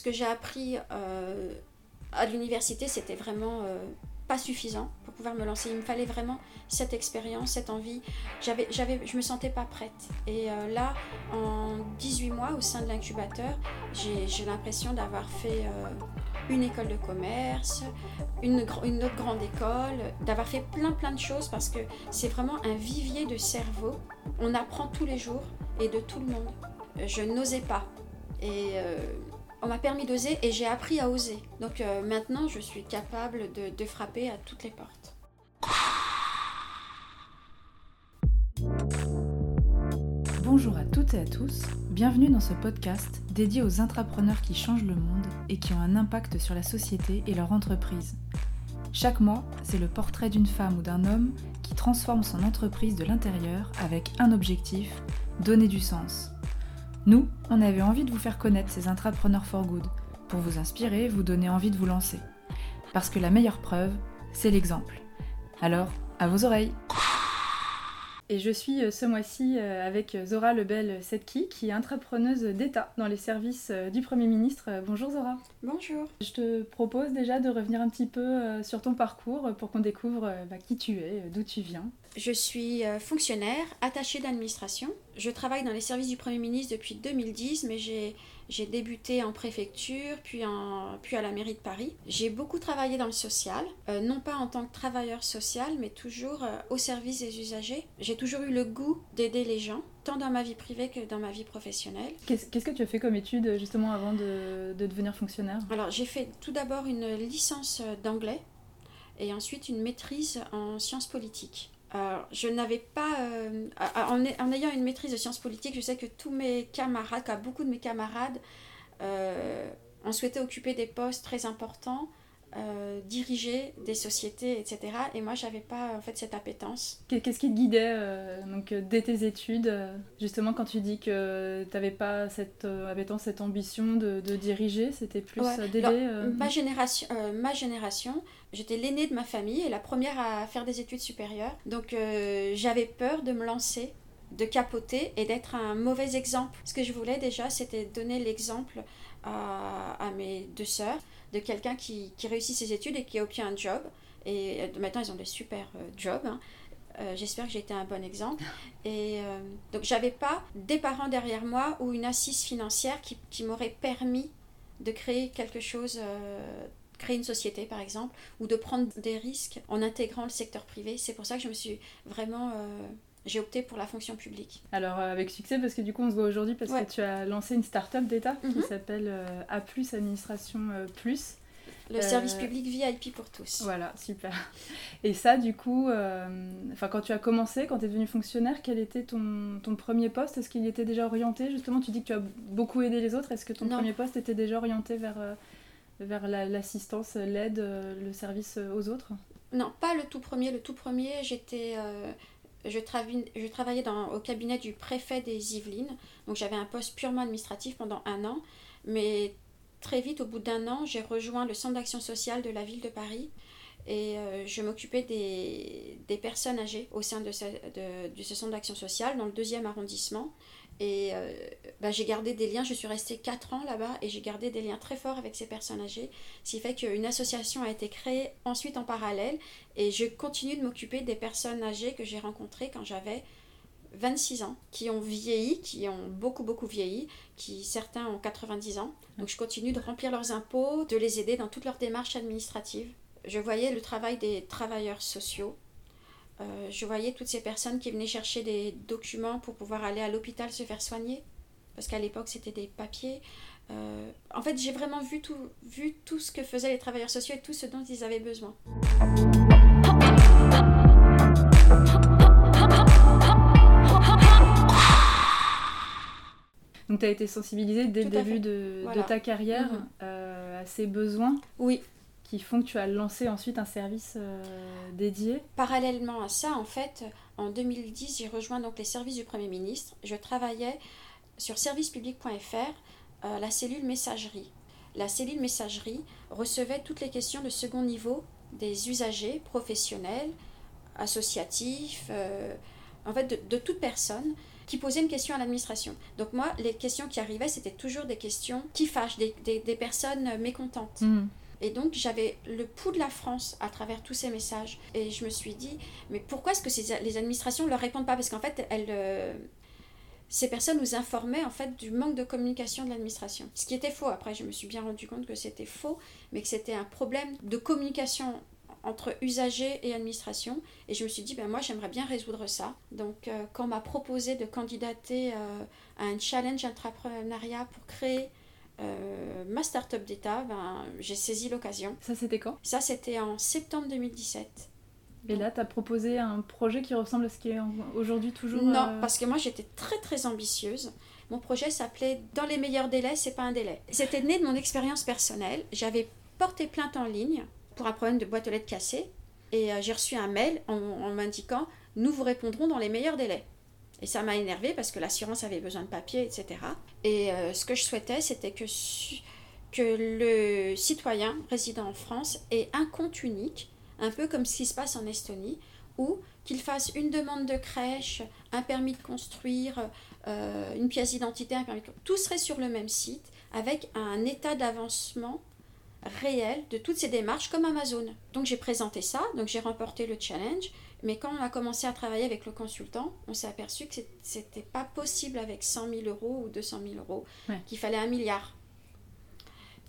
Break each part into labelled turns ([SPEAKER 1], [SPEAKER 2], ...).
[SPEAKER 1] Ce que j'ai appris à l'université, c'était vraiment pas suffisant pour pouvoir me lancer. Il me fallait vraiment cette expérience, cette envie. J'avais, j'avais, je me sentais pas prête. Et euh, là, en 18 mois au sein de l'incubateur, j'ai, l'impression d'avoir fait euh, une école de commerce, une, une autre grande école, d'avoir fait plein plein de choses parce que c'est vraiment un vivier de cerveau. On apprend tous les jours et de tout le monde. Je n'osais pas. Et euh, on m'a permis d'oser et j'ai appris à oser. Donc euh, maintenant, je suis capable de, frapper à toutes les portes.
[SPEAKER 2] Bonjour à toutes et à tous, bienvenue dans ce podcast dédié aux intrapreneurs qui changent le monde et qui ont un impact sur la société et leur entreprise. Chaque mois, c'est le portrait d'une femme ou d'un homme qui transforme son entreprise de l'intérieur avec un objectif, donner du sens. Nous, on avait envie de vous faire connaître ces intrapreneurs for good, pour vous inspirer, vous donner envie de vous lancer. Parce que la meilleure preuve, c'est l'exemple. Alors, à vos oreilles et je suis euh, ce mois-ci euh, avec Zora Lebel-Setki, qui est entrepreneuse d'État dans les services euh, du Premier ministre. Bonjour Zora.
[SPEAKER 1] Bonjour.
[SPEAKER 2] Je te propose déjà de revenir un petit peu sur ton parcours pour qu'on découvre bah, qui tu es, d'où tu viens.
[SPEAKER 1] Je suis fonctionnaire, attachée d'administration. Je travaille dans les services du Premier ministre depuis 2010, mais j'ai j'ai débuté en préfecture, puis, en, puis à la mairie de Paris. J'ai beaucoup travaillé dans le social, euh, non pas en tant que travailleur social, mais toujours euh, au service des usagers. J'ai toujours eu le goût d'aider les gens, tant dans ma vie privée que dans ma vie professionnelle.
[SPEAKER 2] Qu'est-ce que tu as fait comme étude justement avant de, de devenir fonctionnaire?
[SPEAKER 1] Alors j'ai fait tout d'abord une licence d'anglais et ensuite une maîtrise en sciences politiques. Je n'avais pas, euh, en, ayant une maîtrise de sciences politiques, je sais que tous mes camarades, beaucoup de mes camarades, euh, ont souhaité occuper des postes très importants euh, diriger des sociétés, etc. Et moi, j'avais pas en fait cette appétence.
[SPEAKER 2] Qu'est-ce qui te guidait euh, donc euh, dès tes études, justement quand tu dis que tu n'avais pas cette appétence, cette ambition de, diriger, c'était plus d'aider.
[SPEAKER 1] ma génération, ma génération, j'étais l'aînée de ma famille et la première à faire des études supérieures. Donc j'avais peur de me lancer de capoter et d'être un mauvais exemple. Ce que je voulais déjà, c'était donner l'exemple à, à mes deux sœurs de quelqu'un qui, qui, réussit ses études et qui a obtenu un job. Et euh, maintenant, ils ont des super euh, jobs. Hein. Euh, j'espère que j'ai été un bon exemple. Et donc, j'avais pas des parents derrière moi ou une assise financière qui, qui m'aurait permis de créer quelque chose, créer une société par exemple, ou de prendre des risques en intégrant le secteur privé. C'est pour ça que je me suis vraiment j'ai opté pour la fonction publique.
[SPEAKER 2] Alors avec succès parce que du coup on se voit aujourd'hui parce que tu as lancé une start-up d'État qui mhm. s'appelle euh, A Administration euh, Plus.
[SPEAKER 1] Le service euh, public VIP pour tous.
[SPEAKER 2] Voilà, super. Et ça, du coup, enfin quand tu as commencé, quand tu es devenu fonctionnaire, quel était ton, ton premier poste? Est-ce qu'il était déjà orienté? Justement, tu dis que tu as beaucoup aidé les autres. Est-ce que ton premier poste était déjà orienté vers, vers l'assistance, l'aide, le service aux autres?
[SPEAKER 1] Non, pas le tout premier. Le tout premier, j'étais je, travaillais au cabinet du préfet des Yvelines, donc j'avais un poste purement administratif pendant un an, mais très vite, au bout d'un an, j'ai rejoint le centre d'action sociale de la ville de Paris. Et euh, je m'occupais des, personnes âgées au sein de ce centre d'action sociale dans le deuxième arrondissement. Et euh, bah, j'ai gardé des liens, je suis restée 4 ans là-bas et j'ai gardé des liens très forts avec ces personnes âgées. Ce qui fait qu'une association a été créée ensuite en parallèle et je continue de m'occuper des personnes âgées que j'ai rencontrées quand j'avais 26 ans, qui ont vieilli, qui ont beaucoup beaucoup vieilli, qui certains ont 90 ans. Donc je continue de remplir leurs impôts, de les aider dans toutes leurs démarches administratives. Je voyais le travail des travailleurs sociaux euh, je voyais toutes ces personnes qui venaient chercher des documents pour pouvoir aller à l'hôpital se faire soigner, parce qu'à l'époque c'était des papiers. Euh, en fait, j'ai vraiment vu tout, vu tout ce que faisaient les travailleurs sociaux et tout ce dont ils avaient besoin.
[SPEAKER 2] Donc tu as été sensibilisée dès le début de, ta carrière mhm. euh, à ces besoins?
[SPEAKER 1] Oui,
[SPEAKER 2] qui font que tu as lancé ensuite un service euh, dédié
[SPEAKER 1] Parallèlement à ça, en fait, en 2010, j'ai rejoint donc les services du Premier ministre. Je travaillais sur servicepublic.fr, euh, la cellule messagerie. La cellule messagerie recevait toutes les questions de second niveau des usagers professionnels, associatifs, euh, en fait de, de toute personne qui posaient une question à l'administration. Donc moi, les questions qui arrivaient, c'était toujours des questions qui fâchent, des, des, personnes mécontentes. Hmm. Et donc j'avais le pouls de la France à travers tous ces messages. Et je me suis dit, mais pourquoi est-ce que les administrations ne leur répondent pas? Parce qu'en fait, elles, euh, ces personnes nous informaient en fait du manque de communication de l'administration. Ce qui était faux. Après, je me suis bien rendu compte que c'était faux, mais que c'était un problème de communication entre usagers et administration. Et je me suis dit, ben moi, j'aimerais bien résoudre ça. Donc, euh, quand on m'a proposé de candidater euh, à un challenge entrepreneuriat pour créer euh, ma start-up d'État, ben, j'ai saisi l'occasion.
[SPEAKER 2] Ça, c'était quand?
[SPEAKER 1] Ça, c'était en septembre 2017.
[SPEAKER 2] Et là, tu as proposé un projet qui ressemble à ce qui est aujourd'hui toujours
[SPEAKER 1] Non, euh, parce que moi, j'étais très, très ambitieuse. Mon projet s'appelait Dans les meilleurs délais, c'est pas un délai. C'était né de mon expérience personnelle. J'avais porté plainte en ligne pour un problème de boîte aux lettres cassée. Et euh, j'ai reçu un mail en, m'indiquant Nous vous répondrons dans les meilleurs délais. Et ça m'a énervé parce que l'assurance avait besoin de papier, etc. Et euh, ce que je souhaitais, c'était que, que le citoyen résident en France ait un compte unique un peu comme ce qui se passe en Estonie, ou qu'il fasse une demande de crèche, un permis de construire, euh, une pièce d'identité, un permis de... Tout serait sur le même site, avec un état d'avancement réel de toutes ces démarches comme Amazon. Donc j'ai présenté ça, donc j'ai remporté le challenge, mais quand on a commencé à travailler avec le consultant, on s'est aperçu que c'était pas possible avec 100 000 euros ou 200 000 euros, qu'il fallait un milliard.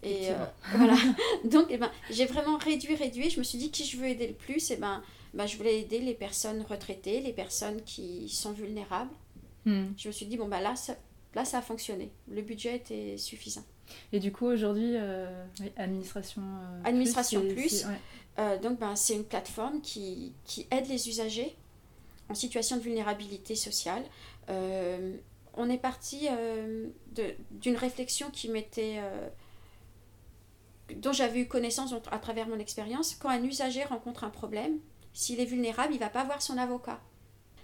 [SPEAKER 1] Et euh, voilà. Donc, eh ben, j'ai vraiment réduit, réduit. Je me suis dit qui je veux aider le plus? Et eh ben, ben, je voulais aider les personnes retraitées, les personnes qui sont vulnérables. Hmm. Je me suis dit, bon, ben là, ça, là, ça a fonctionné. Le budget était suffisant.
[SPEAKER 2] Et du coup, aujourd'hui, euh, administration,
[SPEAKER 1] euh, administration Plus. donc, ben, c'est une plateforme qui, qui, aide les usagers en situation de vulnérabilité sociale. on est parti d'une réflexion qui m'était dont j'avais eu connaissance à travers mon expérience, quand un usager rencontre un problème, s'il est vulnérable, il va pas voir son avocat.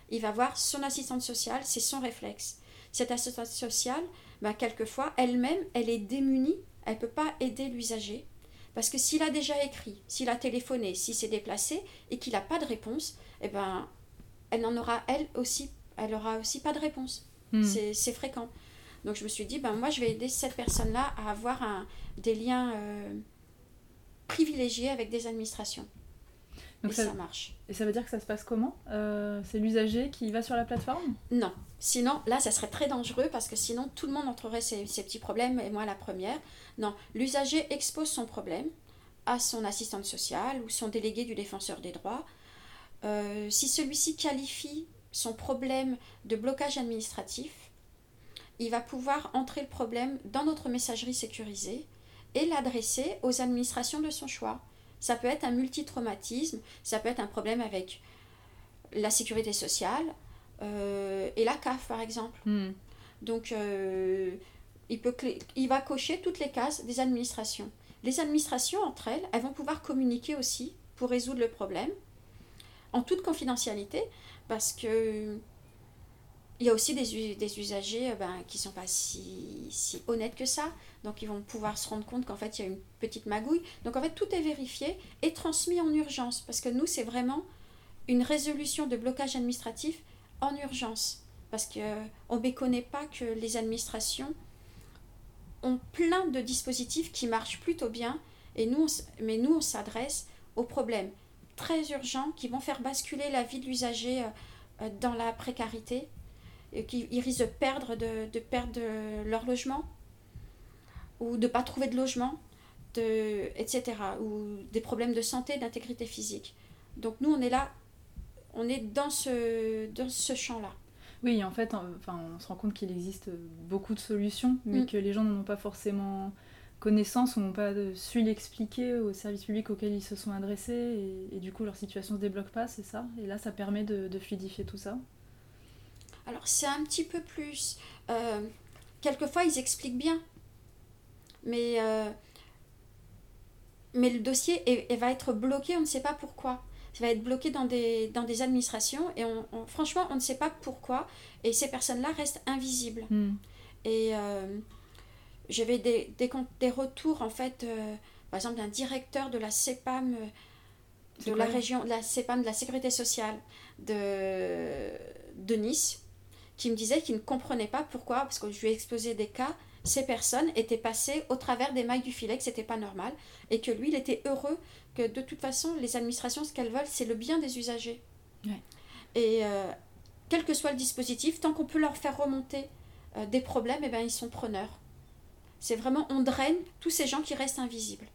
[SPEAKER 1] Il va voir son assistante sociale, c'est son réflexe. Cette assistante sociale, ben, quelquefois, elle-même, elle est démunie, elle ne peut pas aider l'usager. Parce que s'il a déjà écrit, s'il a téléphoné, s'il s'est déplacé et qu'il n'a pas de réponse, eh ben, elle n'en aura elle aussi, elle aura aussi pas de réponse. Hmm. C'est fréquent. Donc je me suis dit, ben, moi je vais aider cette personne-là à avoir un, des liens euh, privilégiés avec des administrations. Donc et ça, marche.
[SPEAKER 2] Et ça veut dire que ça se passe comment? Euh, C'est l'usager qui va sur la plateforme?
[SPEAKER 1] Non. Sinon, là, ça serait très dangereux parce que sinon, tout le monde entrerait ses, petits problèmes et moi la première. Non, l'usager expose son problème à son assistante sociale ou son délégué du défenseur des droits. Euh, si celui-ci qualifie son problème de blocage administratif, il va pouvoir entrer le problème dans notre messagerie sécurisée et l'adresser aux administrations de son choix. Ça peut être un multitraumatisme, ça peut être un problème avec la sécurité sociale euh, et la CAF par exemple. Hmm. Donc euh, il, peut il va cocher toutes les cases des administrations. Les administrations entre elles, elles vont pouvoir communiquer aussi pour résoudre le problème en toute confidentialité parce que il y a aussi des, usagers euh, ben, qui ne sont pas si, si, honnêtes que ça. Donc ils vont pouvoir se rendre compte qu'en fait il y a une petite magouille. Donc en fait tout est vérifié et transmis en urgence. Parce que nous c'est vraiment une résolution de blocage administratif en urgence. Parce qu'on euh, ne méconnaît pas que les administrations ont plein de dispositifs qui marchent plutôt bien. Et nous, mais nous on s'adresse aux problèmes très urgents qui vont faire basculer la vie de l'usager euh, dans la précarité qu'ils risquent de perdre, de, de perdre leur logement ou de ne pas trouver de logement, de, etc. Ou des problèmes de santé, d'intégrité physique. Donc nous, on est là, on est dans ce, dans ce champ-là.
[SPEAKER 2] Oui, en fait, enfin, on se rend compte qu'il existe beaucoup de solutions, mais mm. que les gens n'en ont pas forcément connaissance ou n'ont pas su l'expliquer aux services publics auxquels ils se sont adressés, et, du coup leur situation se débloque pas, c'est ça? Et là, ça permet de, de fluidifier tout ça?
[SPEAKER 1] Alors c'est un petit peu plus... Euh, quelquefois ils expliquent bien, mais, euh, mais le dossier va être bloqué, on ne sait pas pourquoi. Ça va être bloqué dans des, dans des administrations et on, franchement on ne sait pas pourquoi et ces personnes-là restent invisibles. Hmm. Et euh, j'avais des, des, des, retours en fait, par exemple d'un directeur de la CEPAM de la région, de la CEPAM de la sécurité sociale de, de Nice qui me disait qu'il ne comprenait pas pourquoi, parce que je lui ai exposé des cas, ces personnes étaient passées au travers des mailles du filet, que c'était pas normal, et que lui, il était heureux que de toute façon, les administrations, ce qu'elles veulent, c'est le bien des usagers. Et euh, quel que soit le dispositif, tant qu'on peut leur faire remonter euh, des problèmes, eh ben, ils sont preneurs. C'est vraiment, on draine tous ces gens qui restent invisibles.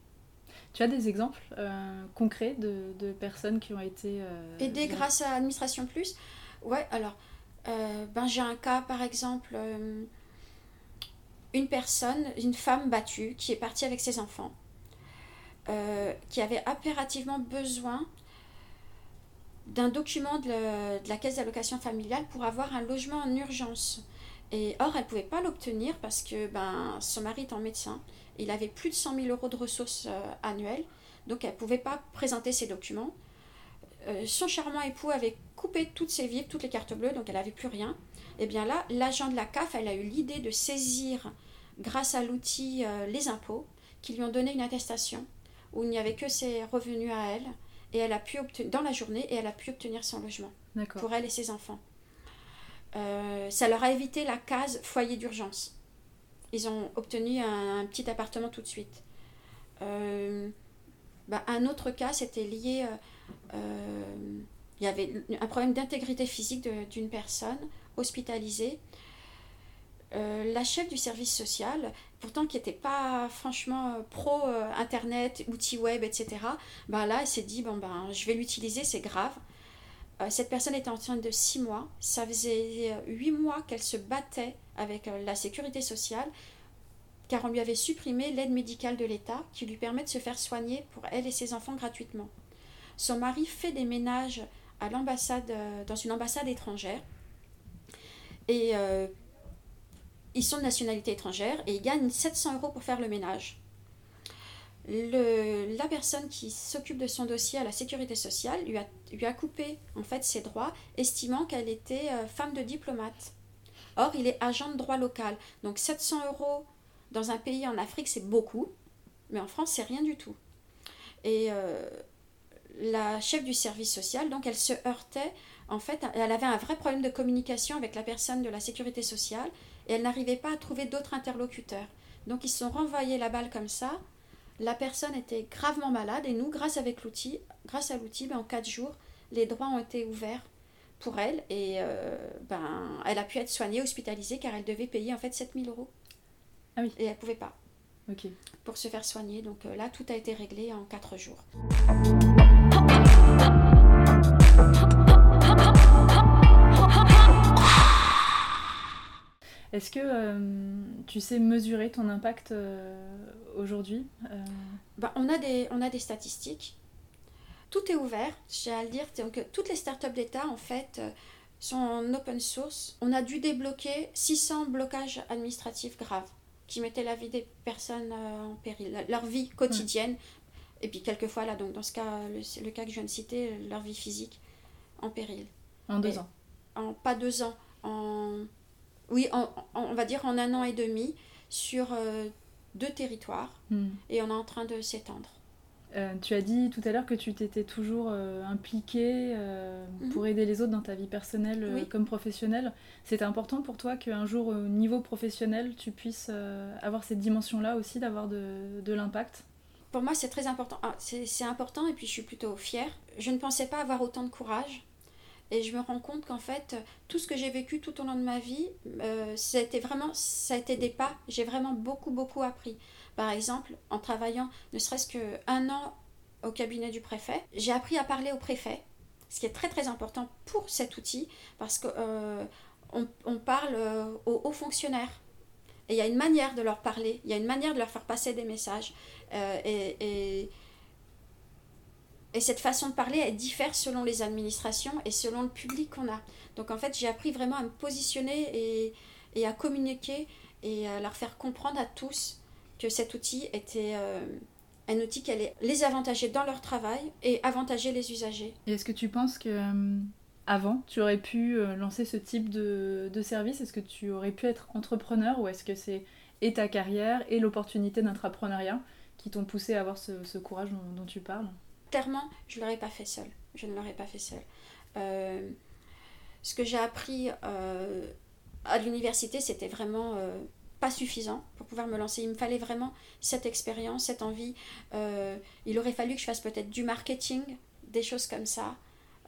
[SPEAKER 2] Tu as des exemples euh, concrets de, de, personnes qui ont été...
[SPEAKER 1] Aidées grâce à Administration Plus? Ouais, alors, ben, j'ai un cas, par exemple, une personne, une femme battue, qui est partie avec ses enfants, qui avait impérativement besoin d'un document de, la caisse d'allocation familiale pour avoir un logement en urgence. Et or, elle ne pouvait pas l'obtenir parce que ben, son mari est en médecin. Il avait plus de 100 000 euros de ressources euh, annuelles, donc elle ne pouvait pas présenter ses documents. Euh, son charmant époux avait coupé toutes ses vivres, toutes les cartes bleues, donc elle n'avait plus rien. Et bien là, l'agent de la CAF, elle a eu l'idée de saisir, grâce à l'outil euh, les impôts, qui lui ont donné une attestation où il n'y avait que ses revenus à elle et elle a pu obtenir dans la journée et elle a pu obtenir son logement pour elle et ses enfants. Euh, ça leur a évité la case foyer d'urgence. Ils ont obtenu un, petit appartement tout de suite. Euh, bah, un autre cas, c'était lié. Euh, il y avait un problème d'intégrité physique d'une personne hospitalisée euh, la chef du service social, pourtant qui n'était pas franchement euh, pro euh, internet, outils web, etc. Ben là, elle s'est dit bon ben je vais l'utiliser, c'est grave. cette personne était enceinte de 6 mois. Ça faisait 8 mois qu'elle se battait avec la sécurité sociale car on lui avait supprimé l'aide médicale de l'État qui lui permet de se faire soigner pour elle et ses enfants gratuitement. Son mari fait des ménages à l'ambassade, dans une ambassade étrangère. Et ils sont de nationalité étrangère et ils gagnent 700 euros pour faire le ménage. La personne qui s'occupe de son dossier à la sécurité sociale lui a, lui a coupé en fait ses droits, estimant qu'elle était euh, femme de diplomate. Or, il est agent de droit local. Donc 700 euros dans un pays en Afrique, c'est beaucoup, mais en France, c'est rien du tout. Et euh, la chef du service social, donc elle se heurtait, en fait, elle avait un vrai problème de communication avec la personne de la sécurité sociale et elle n'arrivait pas à trouver d'autres interlocuteurs. Donc ils se sont renvoyés la balle comme ça. La personne était gravement malade et nous, grâce avec l'outil, grâce à l'outil, ben, en quatre jours, les droits ont été ouverts pour elle et euh, ben, elle a pu être soignée, hospitalisée car elle devait payer en fait 7000 euros.
[SPEAKER 2] Ah oui.
[SPEAKER 1] Et elle pouvait pas.
[SPEAKER 2] Ok.
[SPEAKER 1] Pour se faire soigner. Donc euh, là, tout a été réglé en quatre jours.
[SPEAKER 2] Est-ce que euh, tu sais mesurer ton impact euh, aujourd'hui euh?
[SPEAKER 1] bah, on, a des, on a des statistiques. Tout est ouvert, j'ai à le dire. Donc, toutes les startups d'État, en fait, sont en open source. On a dû débloquer 600 blocages administratifs graves qui mettaient la vie des personnes en péril, leur vie quotidienne. Et puis, quelquefois, là, donc, dans ce cas, le, cas que je viens de citer, leur vie physique en péril.
[SPEAKER 2] En deux ans
[SPEAKER 1] en, Pas deux ans, en oui, on va dire en un an et demi sur euh, deux territoires hmm. et on est en train de s'étendre.
[SPEAKER 2] Euh, tu as dit tout à l'heure que tu t'étais toujours euh, impliquée mhm. pour aider les autres dans ta vie personnelle comme professionnelle. C'était important pour toi qu'un jour, au niveau professionnel, tu puisses avoir cette dimension-là aussi, d'avoir de, de l'impact?
[SPEAKER 1] Pour moi, c'est très important. Ah, c'est important et puis je suis plutôt fière. Je ne pensais pas avoir autant de courage et je me rends compte qu'en fait, tout ce que j'ai vécu tout au long de ma vie, euh, ça, a été vraiment, ça a été des pas. J'ai vraiment beaucoup, beaucoup appris. Par exemple, en travaillant ne serait-ce qu'un an au cabinet du préfet, j'ai appris à parler au préfet, ce qui est très, très important pour cet outil, parce qu'on euh, on parle euh, aux hauts fonctionnaires. Et il y a une manière de leur parler, il y a une manière de leur faire passer des messages. et, et et cette façon de parler, elle diffère selon les administrations et selon le public qu'on a. Donc en fait, j'ai appris vraiment à me positionner et, à communiquer et à leur faire comprendre à tous que cet outil était euh, un outil qui allait les avantager dans leur travail et avantager les usagers.
[SPEAKER 2] Et est-ce que tu penses que euh, avant, tu aurais pu euh, lancer ce type de, de service? Est-ce que tu aurais pu être entrepreneur ou est-ce que c'est et ta carrière et l'opportunité d'entrepreneuriat qui t'ont poussé à avoir ce, ce courage dont, dont tu parles?
[SPEAKER 1] Clairement, je ne l'aurais pas fait seul. Je ne l'aurais pas fait seul. Euh, ce que j'ai appris euh, À l'université, c'était vraiment euh, pas suffisant pour pouvoir me lancer. Il me fallait vraiment cette expérience, cette envie. Euh, il aurait fallu que je fasse peut-être du marketing, des choses comme ça,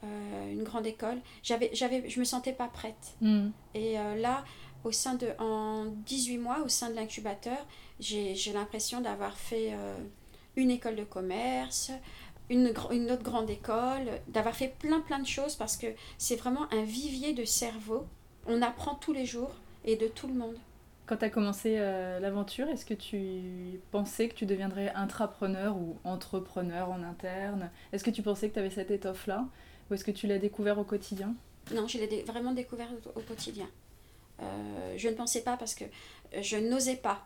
[SPEAKER 1] euh, une grande école. J'avais, j'avais, je me sentais pas prête.
[SPEAKER 2] Hmm.
[SPEAKER 1] Et euh, là, au sein de, en 18 mois, au sein de l'incubateur, j'ai, j'ai l'impression d'avoir fait une école de commerce, une, une autre grande école, d'avoir fait plein plein de choses parce que c'est vraiment un vivier de cerveau. On apprend tous les jours et de tout le monde.
[SPEAKER 2] Quand tu as commencé euh, l'aventure, est-ce que tu pensais que tu deviendrais intrapreneur ou entrepreneur en interne? Est-ce que tu pensais que tu avais cette étoffe-là? Ou est-ce que tu l'as découvert au quotidien?
[SPEAKER 1] Non, je l'ai dé- vraiment découvert au, au quotidien. Euh, je ne pensais pas parce que euh, je n'osais pas.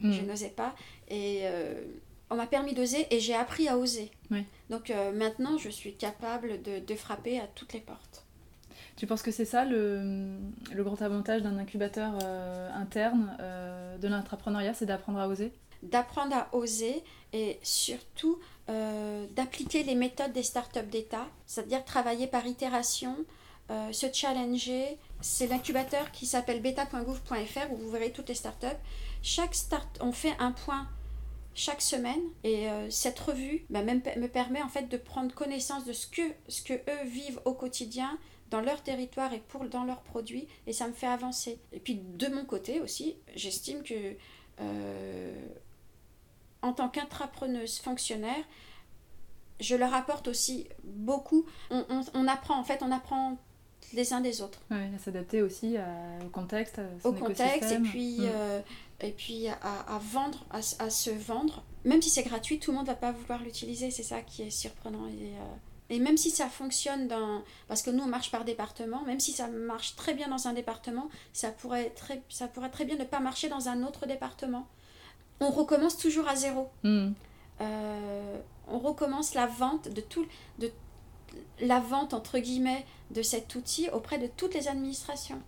[SPEAKER 2] Hmm.
[SPEAKER 1] Je n'osais pas. Et euh, on m'a permis d'oser et j'ai appris à oser.
[SPEAKER 2] Oui.
[SPEAKER 1] Donc maintenant, je suis capable de, de frapper à toutes les portes.
[SPEAKER 2] Tu penses que c'est ça le, le grand avantage d'un incubateur euh, interne euh, de l'entrepreneuriat, c'est d'apprendre à oser?
[SPEAKER 1] D'apprendre à oser et surtout euh, d'appliquer les méthodes des startups d'État, c'est-à-dire travailler par itération, se challenger. C'est l'incubateur qui s'appelle beta.gouv.fr où vous verrez toutes les startups. Chaque start, on fait un point chaque semaine et cette revue bah, même, me permet en fait de prendre connaissance de ce que, ce que eux vivent au quotidien dans leur territoire et pour, dans leurs produits et ça me fait avancer. Et puis de mon côté aussi, j'estime que euh, en tant qu'intrapreneuse fonctionnaire, je leur apporte aussi beaucoup. On, on- on apprend, en fait, on apprend les uns des autres
[SPEAKER 2] Ouais, à s'adapter aussi à- au contexte, à son
[SPEAKER 1] au contexte et puis,
[SPEAKER 2] Mm.
[SPEAKER 1] euh, et puis à, à vendre, à, se vendre. Même si c'est gratuit, tout le monde va pas vouloir l'utiliser. C'est ça qui est surprenant. Et, euh, et même si ça fonctionne dans... Parce que nous, on marche par département. Même si ça marche très bien dans un département, ça pourrait très, ça pourrait très bien ne pas marcher dans un autre département. On recommence toujours à zéro.
[SPEAKER 2] Mm.
[SPEAKER 1] Euh, on recommence la vente de tout de la vente entre guillemets de cet outil auprès de toutes les administrations.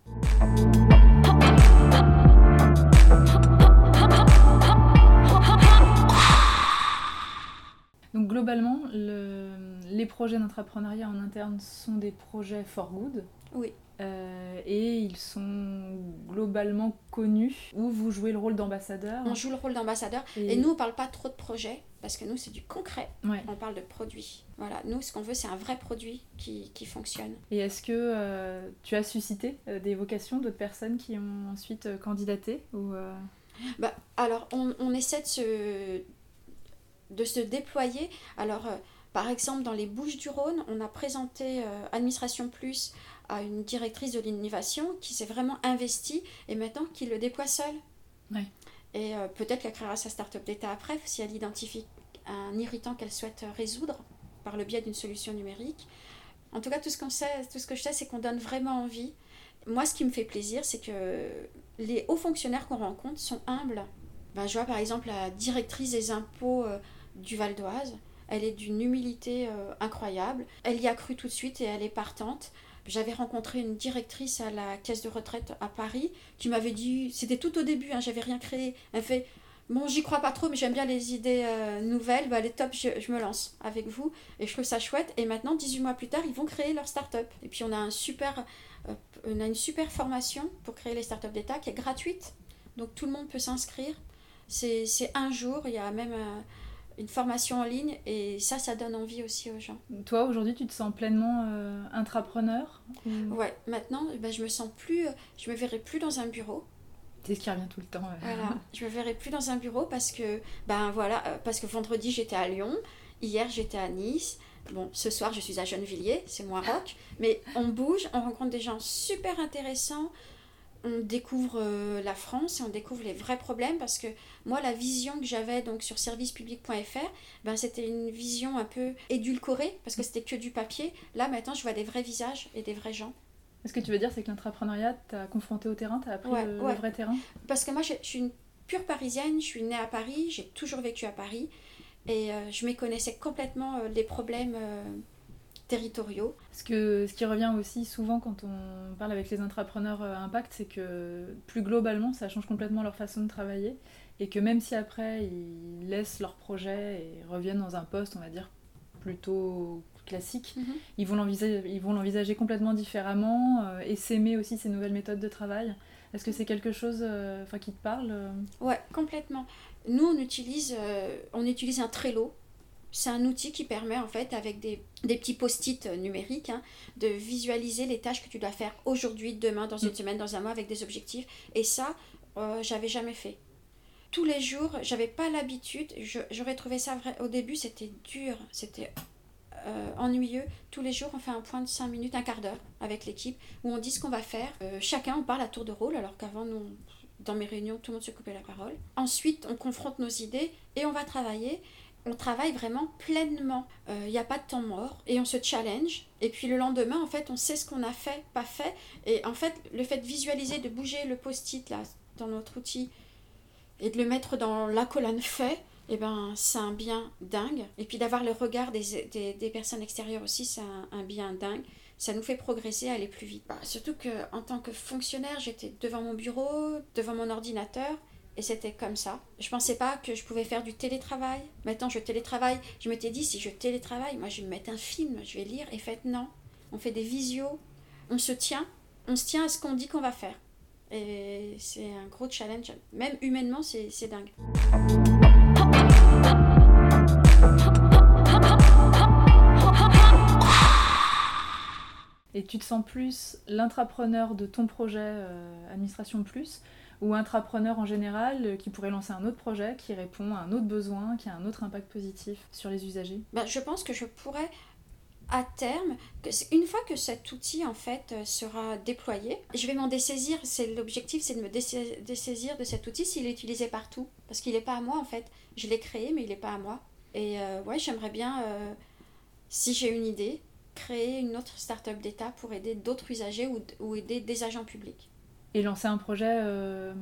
[SPEAKER 2] Donc globalement, le- les projets d'entrepreneuriat en interne sont des projets for good.
[SPEAKER 1] Oui.
[SPEAKER 2] Euh, et ils sont globalement connus, où vous jouez le rôle d'ambassadeur.
[SPEAKER 1] On joue le rôle d'ambassadeur et nous on parle pas trop de projets parce que nous c'est du concret.
[SPEAKER 2] Ouais.
[SPEAKER 1] On parle de produits. Voilà, nous ce qu'on veut c'est un vrai produit qui, qui fonctionne.
[SPEAKER 2] Et est-ce que euh, tu as suscité euh, des vocations d'autres personnes qui ont ensuite candidaté ou, euh,
[SPEAKER 1] Bah, alors, on, on essaie de se, de se déployer. Alors, euh, par exemple, dans les Bouches du Rhône, on a présenté euh, Administration Plus à une directrice de l'innovation qui s'est vraiment investie et maintenant qui le déploie seule. Et euh, peut-être qu'elle créera sa start-up d'État après si elle identifie un irritant qu'elle souhaite résoudre par le biais d'une solution numérique. En tout cas, tout ce, qu'on sait, tout ce que je sais, c'est qu'on donne vraiment envie. Moi, ce qui me fait plaisir, c'est que les hauts fonctionnaires qu'on rencontre sont humbles. Ben, je vois par exemple la directrice des impôts euh, du Val d'Oise. Elle est d'une humilité euh, incroyable. Elle y a cru tout de suite et elle est partante. J'avais rencontré une directrice à la caisse de retraite à Paris qui m'avait dit, c'était tout au début, hein, j'avais rien créé. Elle fait, bon, j'y crois pas trop, mais j'aime bien les idées euh, nouvelles. Bah, est top, je, me lance avec vous. Et je trouve ça chouette. Et maintenant, 18 mois plus tard, ils vont créer leur start-up. Et puis on a, un super, euh, on a une super formation pour créer les start-up d'État qui est gratuite. Donc tout le monde peut s'inscrire. C'est un jour, il y a même une formation en ligne et ça, ça donne envie aussi aux gens.
[SPEAKER 2] Toi, aujourd'hui, tu te sens pleinement euh, intrapreneur ou-
[SPEAKER 1] Ouais, maintenant, ben, je me sens plus, je me verrai plus dans un bureau.
[SPEAKER 2] C'est ce qui revient tout le temps. ouais.
[SPEAKER 1] Voilà, je me verrai plus dans un bureau parce que, ben voilà, euh, parce que vendredi j'étais à Lyon, hier j'étais à Nice. Bon, ce soir je suis à Gennevilliers, c'est moins rock, mais on bouge, on rencontre des gens super intéressants, on découvre euh, la France et on découvre les vrais problèmes parce que moi la vision que j'avais donc sur servicepublic.fr, ben c'était une vision un peu édulcorée parce que c'était que du papier. Là maintenant je vois des vrais visages et des vrais gens.
[SPEAKER 2] Ce que tu veux dire, c'est que l'intrapreneuriat t'a confronté au terrain, t'as appris
[SPEAKER 1] Ouais,
[SPEAKER 2] le, vrai terrain?
[SPEAKER 1] Parce que moi, je, je suis une pure parisienne, je suis née à Paris, j'ai toujours vécu à Paris, et euh, je méconnaissais complètement euh, les problèmes euh, territoriaux.
[SPEAKER 2] Parce que ce qui revient aussi souvent quand on parle avec les entrepreneurs euh, impact, c'est que plus globalement, ça change complètement leur façon de travailler. Et que même si après, ils laissent leur projet et reviennent dans un poste, on va dire, plutôt classique, ils vont l'envisager, ils vont l'envisager complètement différemment, euh, et s'aimer aussi ces nouvelles méthodes de travail. Est-ce que c'est quelque chose enfin qui te parle
[SPEAKER 1] Ouais, complètement. Nous, on utilise, on utilise un Trello c'est un outil qui permet en fait avec des, petits post-it numériques hein, de visualiser les tâches que tu dois faire aujourd'hui, demain, dans une mm. semaine, dans un mois avec des objectifs. Et ça, euh, j'avais jamais fait. Tous les jours, j'avais pas l'habitude. J'aurais trouvé ça vrai. Au début, c'était dur, c'était euh, ennuyeux. Tous les jours, on fait un point de 5 minutes, un quart d'heure avec l'équipe où on dit ce qu'on va faire. Euh, chacun, on parle à tour de rôle, alors qu'avant, nous, dans mes réunions, tout le monde se coupait la parole. Ensuite, on confronte nos idées et on va travailler on travaille vraiment pleinement. Il euh, n'y a pas de temps mort et on se challenge. Et puis le lendemain, en fait, on sait ce qu'on a fait, pas fait. Et en fait, le fait de visualiser, de bouger le post-it là dans notre outil et de le mettre dans la colonne fait, eh ben, c'est un bien dingue. Et puis d'avoir le regard des, personnes extérieures aussi, c'est un, bien dingue. Ça nous fait progresser, aller plus vite. Bah, surtout que en tant que fonctionnaire, j'étais devant mon bureau, devant mon ordinateur et c'était comme ça. Je pensais pas que je pouvais faire du télétravail. Maintenant, je télétravaille. Je m'étais dit, si je télétravaille, moi, je vais me mettre un film, je vais lire. Et fait, non. On fait des visios. On se tient. On se tient à ce qu'on dit qu'on va faire. Et c'est un gros challenge. Même humainement, c'est dingue.
[SPEAKER 2] Et tu te sens plus l'intrapreneur de ton projet euh, Administration Plus ou intrapreneur en général euh, qui pourrait lancer un autre projet qui répond à un autre besoin, qui a un autre impact positif sur les usagers?
[SPEAKER 1] Ben, Je pense que je pourrais à terme, une fois que cet outil en fait euh, sera déployé, je vais m'en dessaisir. L'objectif, c'est de me dessaisir de cet outil s'il est utilisé partout, parce qu'il n'est pas à moi en fait. Je l'ai créé, mais il n'est pas à moi. Et euh, ouais, j'aimerais bien, si j'ai une idée, créer une autre start-up d'État pour aider d'autres usagers ou aider des agents publics
[SPEAKER 2] et lancer un projet euh,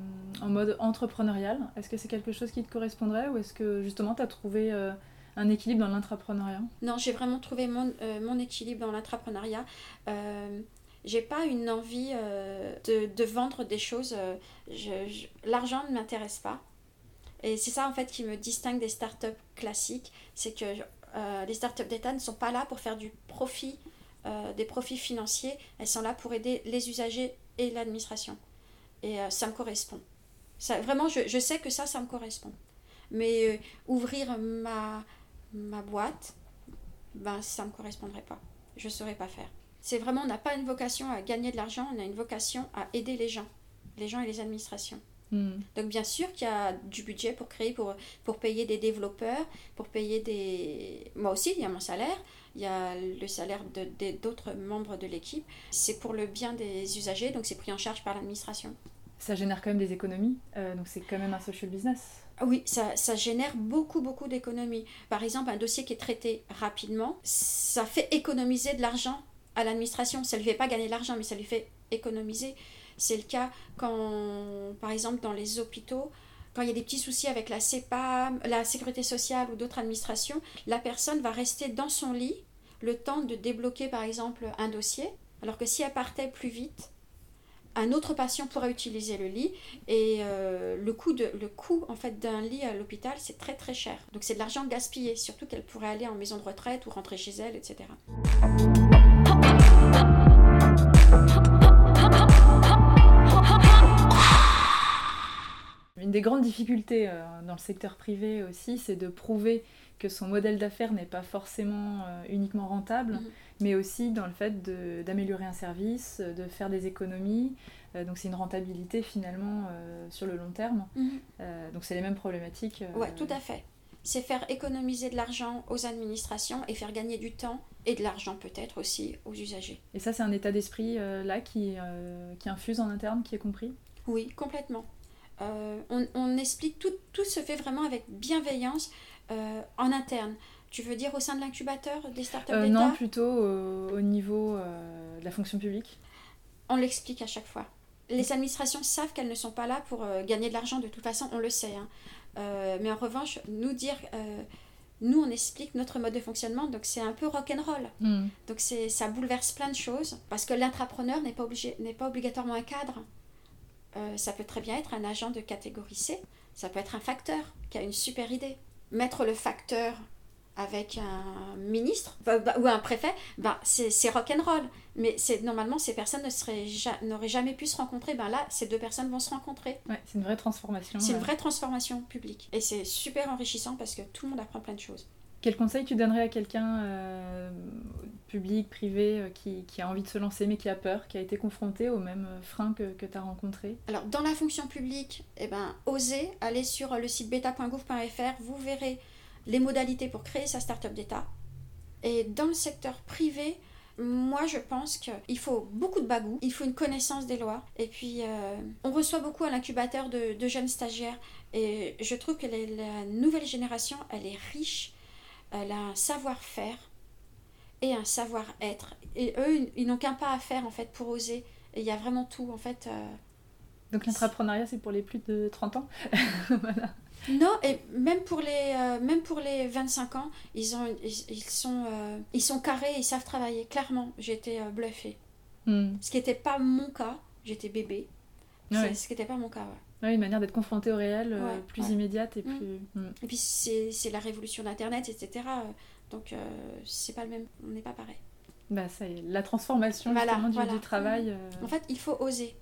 [SPEAKER 2] en mode entrepreneurial. Est-ce que c'est quelque chose qui te correspondrait ou est-ce que justement tu as trouvé euh, un équilibre dans l'intrapreneuriat
[SPEAKER 1] Non, j'ai vraiment trouvé mon, euh, mon équilibre dans l'intrapreneuriat. j'ai pas une envie de, de, vendre des choses. L'argent ne m'intéresse pas. Et c'est ça en fait qui me distingue des startups classiques. C'est que les startups d'État ne sont pas là pour faire du profit, des profits financiers. Elles sont là pour aider les usagers et l'administration. Et euh, ça me correspond. Ça, vraiment, je, je, sais que ça, ça me correspond. Mais euh, ouvrir ma, ma boîte, ben, ça ne me correspondrait pas. Je ne saurais pas faire. C'est vraiment, on n'a pas une vocation à gagner de l'argent, on a une vocation à aider les gens, les gens et les administrations. Hmm. Donc bien sûr qu'il y a du budget pour créer, pour, pour payer des développeurs, pour payer des... Moi aussi, il y a mon salaire, il y a le salaire d'autres membres de l'équipe. C'est pour le bien des usagers, donc c'est pris en charge par l'administration.
[SPEAKER 2] Ça génère quand même des économies, euh, donc c'est quand même un social business.
[SPEAKER 1] Oui, ça, ça génère beaucoup, beaucoup d'économies. Par exemple, un dossier qui est traité rapidement, ça fait économiser de l'argent à l'administration. Ça ne lui fait pas gagner de l'argent, mais ça lui fait économiser. C'est le cas quand, par exemple, dans les hôpitaux, quand il y a des petits soucis avec la CEPAM, la sécurité sociale ou d'autres administrations, la personne va rester dans son lit le temps de débloquer par exemple un dossier, alors que si elle partait plus vite, un autre patient pourrait utiliser le lit et euh, le coût, de, le coût en fait d'un lit à l'hôpital c'est très très cher. Donc c'est de l'argent gaspillé, surtout qu'elle pourrait aller en maison de retraite ou rentrer chez elle, etc.
[SPEAKER 2] Une des grandes difficultés euh, dans le secteur privé aussi, c'est de prouver que son modèle d'affaires n'est pas forcément euh, uniquement rentable, mhm. mais aussi dans le fait d'améliorer un service, de faire des économies. Euh, donc c'est une rentabilité finalement sur le long terme. Mhm. donc c'est les mêmes problématiques.
[SPEAKER 1] Oui, tout à fait. C'est faire économiser de l'argent aux administrations et faire gagner du temps et de l'argent peut-être aussi aux usagers.
[SPEAKER 2] Et ça, c'est un état d'esprit là qui, qui infuse en interne, qui est compris?
[SPEAKER 1] Oui, complètement. Euh, on, explique, tout, tout se fait vraiment avec bienveillance euh, en interne. Tu veux dire au sein de l'incubateur des startups euh,
[SPEAKER 2] Non, plutôt au niveau de la fonction publique.
[SPEAKER 1] On l'explique à chaque fois. Les administrations savent qu'elles ne sont pas là pour gagner de l'argent, de toute façon, on le sait. Hein. mais en revanche, nous dire nous on explique notre mode de fonctionnement donc c'est un peu rock'n'roll mm. donc c'est ça bouleverse plein de choses parce que l'intrapreneur n'est pas obligé n'est pas obligatoirement un cadre euh, ça peut très bien être un agent de catégorie C. Ça peut être un facteur qui a une super idée. Mettre le facteur avec un ministre bah, ou un préfet, bah, c'est rock'n'roll. Mais normalement, ces personnes n'auraient jamais pu se rencontrer. Ben là, ces deux personnes vont se rencontrer.
[SPEAKER 2] Ouais, c'est une vraie transformation.
[SPEAKER 1] C'est une vraie transformation publique. Et c'est super enrichissant parce que tout le monde apprend plein de choses.
[SPEAKER 2] Quel conseil tu donnerais à quelqu'un, euh, public, privé, euh, qui, a envie de se lancer mais qui a peur, qui a été confronté aux mêmes euh, freins que, que tu as rencontrés
[SPEAKER 1] Alors, dans la fonction publique, eh ben, osez aller sur le site beta.gouv.fr, vous verrez les modalités pour créer sa start-up d'État. Et dans le secteur privé, moi, je pense qu'il faut beaucoup de bagou, il faut une connaissance des lois. Et puis, on reçoit beaucoup à l'incubateur de, de, jeunes stagiaires. Et je trouve que la nouvelle génération, elle est riche elle a un savoir-faire et un savoir-être. Et eux, ils n'ont qu'un pas à faire en fait pour oser. Et il y a vraiment tout en fait. Euh,
[SPEAKER 2] Donc l'entrepreneuriat, c'est pour les plus de 30 ans
[SPEAKER 1] Non, et même pour les, euh, même pour les 25 ans, ils, ont, ils, sont, euh, ils sont carrés, ils savent travailler. Clairement, j'étais bluffée. Hmm. Ce qui n'était pas mon cas, j'étais bébé. Ce qui n'était pas mon cas, ouais.
[SPEAKER 2] Oui, une manière d'être confronté au réel euh, plus immédiate et mm. plus.
[SPEAKER 1] Mm. Et puis c'est la révolution d'Internet, etc. Donc euh, c'est pas le même, on n'est pas pareil.
[SPEAKER 2] Bah ça y est, la transformation justement du, travail. Mm.
[SPEAKER 1] Euh. En fait, il faut oser.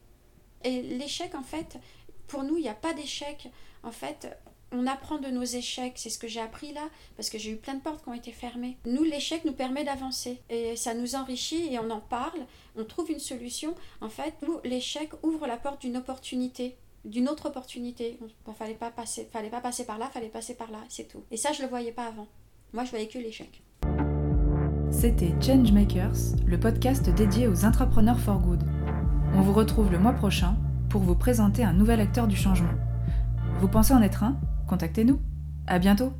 [SPEAKER 1] Et l'échec, en fait, pour nous, il n'y a pas d'échec. En fait, on apprend de nos échecs, c'est ce que j'ai appris là, parce que j'ai eu plein de portes qui ont été fermées. Nous, l'échec nous permet d'avancer et ça nous enrichit et on en parle, on trouve une solution. En fait, nous, l'échec ouvre la porte d'une opportunité d'une autre opportunité. Il fallait pas passer, fallait pas passer par là, fallait passer par là, c'est tout. Et ça, je le voyais pas avant. Moi, je voyais que l'échec.
[SPEAKER 2] C'était Changemakers, le podcast dédié aux entrepreneurs for good. On vous retrouve le mois prochain pour vous présenter un nouvel acteur du changement. Vous pensez en être un? Contactez-nous. À bientôt.